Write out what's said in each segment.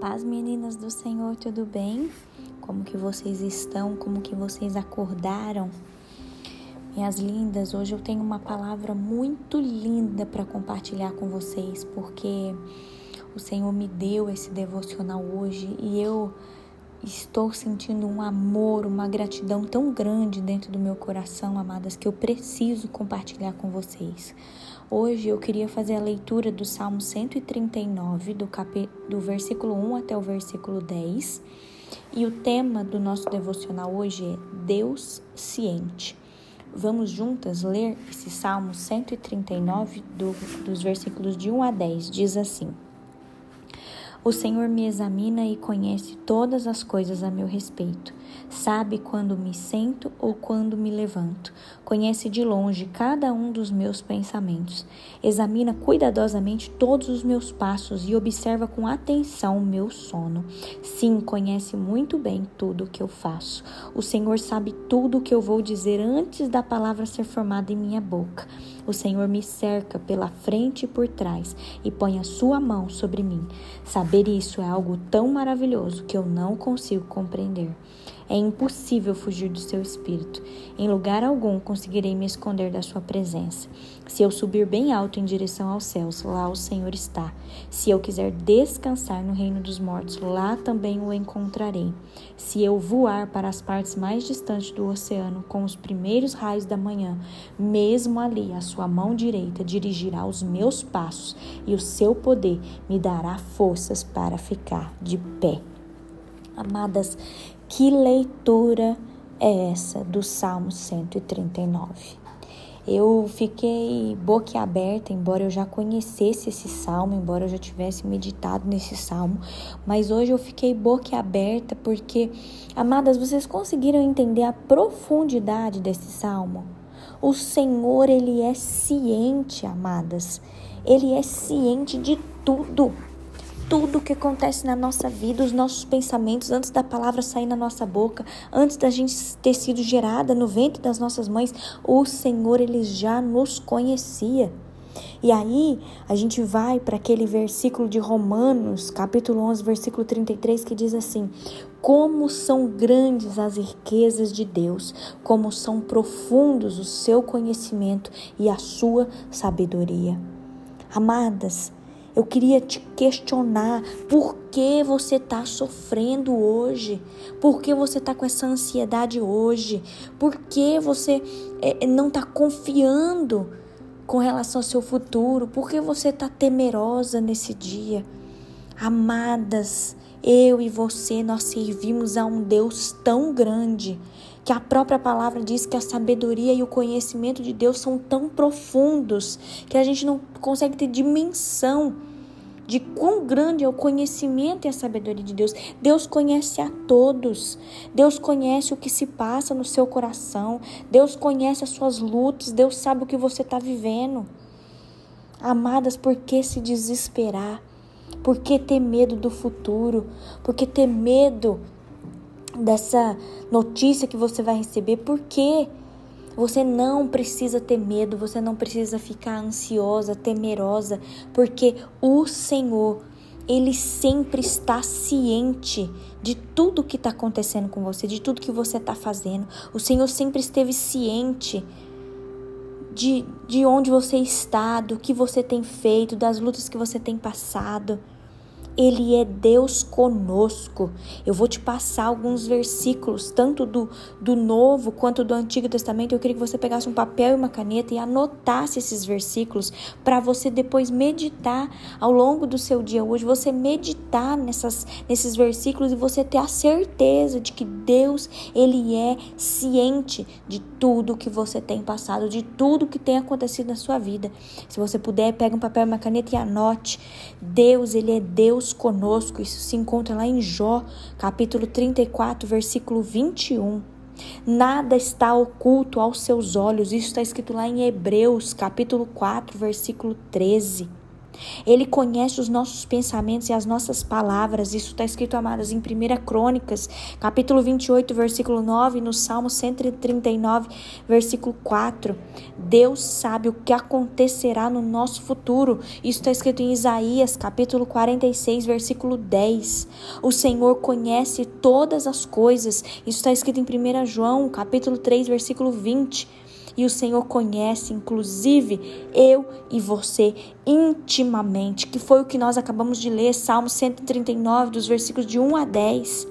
paz, meninas do Senhor, tudo bem? Como que vocês estão? Como que vocês acordaram? Minhas lindas, hoje eu tenho uma palavra muito linda para compartilhar com vocês, porque o Senhor me deu esse devocional hoje e eu estou sentindo um amor, uma gratidão tão grande dentro do meu coração, amadas, que eu preciso compartilhar com vocês. Hoje eu queria fazer a leitura do Salmo 139, do, cap... do versículo 1 até o versículo 10. E o tema do nosso devocional hoje é Deus ciente. Vamos juntas ler esse Salmo 139, do, dos versículos de 1 a 10. Diz assim. O Senhor me examina e conhece todas as coisas a meu respeito. Sabe quando me sento ou quando me levanto. Conhece de longe cada um dos meus pensamentos. Examina cuidadosamente todos os meus passos e observa com atenção o meu sono. Sim, conhece muito bem tudo o que eu faço. O Senhor sabe tudo o que eu vou dizer antes da palavra ser formada em minha boca. O Senhor me cerca pela frente e por trás e põe a sua mão sobre mim. Saber isso é algo tão maravilhoso que eu não consigo compreender. É impossível fugir do seu espírito. Em lugar algum conseguirei me esconder da sua presença. Se eu subir bem alto em direção aos céus, lá o Senhor está. Se eu quiser descansar no reino dos mortos, lá também o encontrarei. Se eu voar para as partes mais distantes do oceano com os primeiros raios da manhã, mesmo ali a sua mão direita dirigirá os meus passos e o seu poder me dará forças para ficar de pé. Amadas, que leitura é essa do Salmo 139? Eu fiquei boquiaberta, embora eu já conhecesse esse salmo, embora eu já tivesse meditado nesse salmo, mas hoje eu fiquei boquiaberta porque, amadas, vocês conseguiram entender a profundidade desse salmo? O Senhor, ele é ciente, amadas. Ele é ciente de tudo tudo o que acontece na nossa vida, os nossos pensamentos, antes da palavra sair na nossa boca, antes da gente ter sido gerada no ventre das nossas mães, o Senhor ele já nos conhecia. E aí, a gente vai para aquele versículo de Romanos, capítulo 11, versículo 33, que diz assim: Como são grandes as riquezas de Deus, como são profundos o seu conhecimento e a sua sabedoria. Amadas, eu queria te questionar por que você está sofrendo hoje, por que você está com essa ansiedade hoje, por que você é, não está confiando com relação ao seu futuro, por que você está temerosa nesse dia. Amadas, eu e você, nós servimos a um Deus tão grande que a própria palavra diz que a sabedoria e o conhecimento de Deus são tão profundos que a gente não consegue ter dimensão de quão grande é o conhecimento e a sabedoria de Deus. Deus conhece a todos. Deus conhece o que se passa no seu coração. Deus conhece as suas lutas. Deus sabe o que você está vivendo. Amadas, por que se desesperar? Por que ter medo do futuro? Por que ter medo dessa notícia que você vai receber. Por quê? Você não precisa ter medo, você não precisa ficar ansiosa, temerosa, porque o Senhor, Ele sempre está ciente de tudo que está acontecendo com você, de tudo que você está fazendo. O Senhor sempre esteve ciente de, de onde você está, do que você tem feito, das lutas que você tem passado. Ele é Deus conosco. Eu vou te passar alguns versículos, tanto do, do Novo quanto do Antigo Testamento. Eu queria que você pegasse um papel e uma caneta e anotasse esses versículos para você depois meditar ao longo do seu dia hoje. Você meditar nessas, nesses versículos e você ter a certeza de que Deus, Ele é ciente de tudo que você tem passado, de tudo que tem acontecido na sua vida. Se você puder, pega um papel e uma caneta e anote. Deus, Ele é Deus Deus conosco. Isso se encontra lá em Jó, capítulo 34, versículo 21. Nada está oculto aos seus olhos. Isso está escrito lá em Hebreus, capítulo 4, versículo 13. Ele conhece os nossos pensamentos e as nossas palavras. Isso está escrito, amadas, em 1 Crônicas, capítulo 28, versículo 9, no Salmo 139, versículo 4. Deus sabe o que acontecerá no nosso futuro. Isso está escrito em Isaías, capítulo 46, versículo 10. O Senhor conhece todas as coisas. Isso está escrito em 1 João, capítulo 3, versículo 20 e o Senhor conhece, inclusive, eu e você intimamente, que foi o que nós acabamos de ler, Salmo 139, dos versículos de 1 a 10.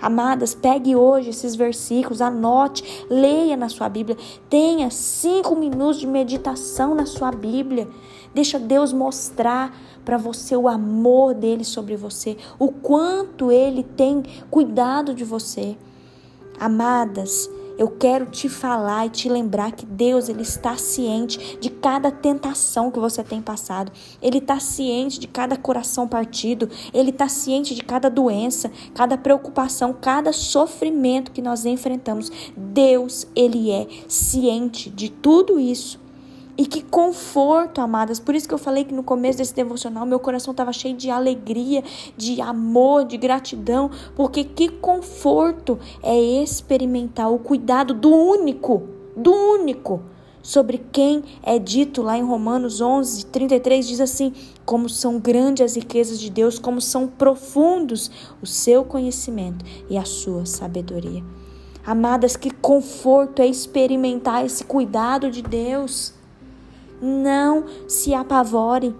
Amadas, pegue hoje esses versículos, anote, leia na sua Bíblia, tenha cinco minutos de meditação na sua Bíblia. Deixa Deus mostrar para você o amor dele sobre você, o quanto ele tem cuidado de você. Amadas, eu quero te falar e te lembrar que Deus ele está ciente de cada tentação que você tem passado. Ele está ciente de cada coração partido. Ele está ciente de cada doença, cada preocupação, cada sofrimento que nós enfrentamos. Deus ele é ciente de tudo isso. E que conforto, amadas. Por isso que eu falei que no começo desse devocional meu coração estava cheio de alegria, de amor, de gratidão, porque que conforto é experimentar o cuidado do único, do único, sobre quem é dito lá em Romanos 11, 33 diz assim: como são grandes as riquezas de Deus, como são profundos o seu conhecimento e a sua sabedoria. Amadas, que conforto é experimentar esse cuidado de Deus. Não se apavore.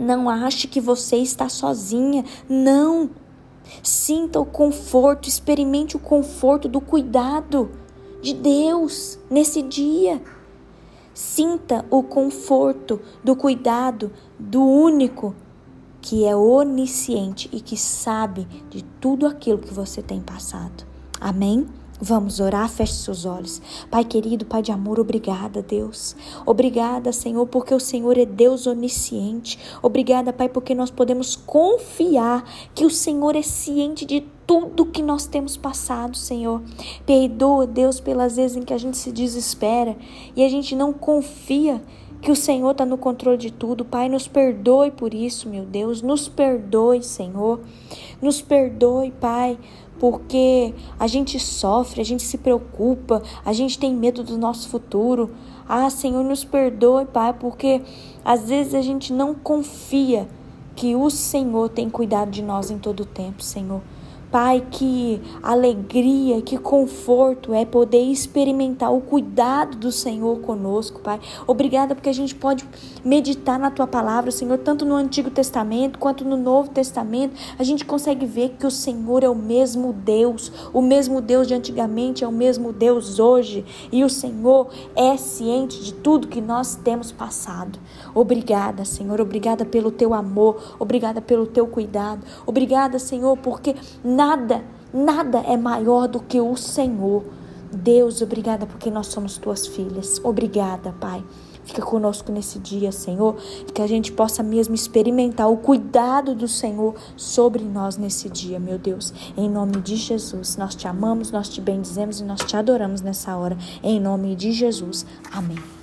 Não ache que você está sozinha. Não. Sinta o conforto, experimente o conforto do cuidado de Deus nesse dia. Sinta o conforto do cuidado do único que é onisciente e que sabe de tudo aquilo que você tem passado. Amém? Vamos orar, feche seus olhos. Pai querido, Pai de amor, obrigada, Deus. Obrigada, Senhor, porque o Senhor é Deus onisciente. Obrigada, Pai, porque nós podemos confiar que o Senhor é ciente de tudo que nós temos passado, Senhor. Perdoa, Deus, pelas vezes em que a gente se desespera e a gente não confia que o Senhor está no controle de tudo. Pai, nos perdoe por isso, meu Deus. Nos perdoe, Senhor. Nos perdoe, Pai porque a gente sofre, a gente se preocupa, a gente tem medo do nosso futuro. Ah, Senhor, nos perdoe, Pai, porque às vezes a gente não confia que o Senhor tem cuidado de nós em todo o tempo, Senhor. Pai, que alegria, que conforto é poder experimentar o cuidado do Senhor conosco, Pai. Obrigada porque a gente pode meditar na tua palavra, Senhor, tanto no Antigo Testamento quanto no Novo Testamento. A gente consegue ver que o Senhor é o mesmo Deus, o mesmo Deus de antigamente é o mesmo Deus hoje, e o Senhor é ciente de tudo que nós temos passado. Obrigada, Senhor, obrigada pelo teu amor, obrigada pelo teu cuidado. Obrigada, Senhor, porque Nada, nada é maior do que o Senhor. Deus, obrigada porque nós somos tuas filhas. Obrigada, Pai. Fica conosco nesse dia, Senhor, que a gente possa mesmo experimentar o cuidado do Senhor sobre nós nesse dia, meu Deus. Em nome de Jesus, nós te amamos, nós te bendizemos e nós te adoramos nessa hora. Em nome de Jesus. Amém.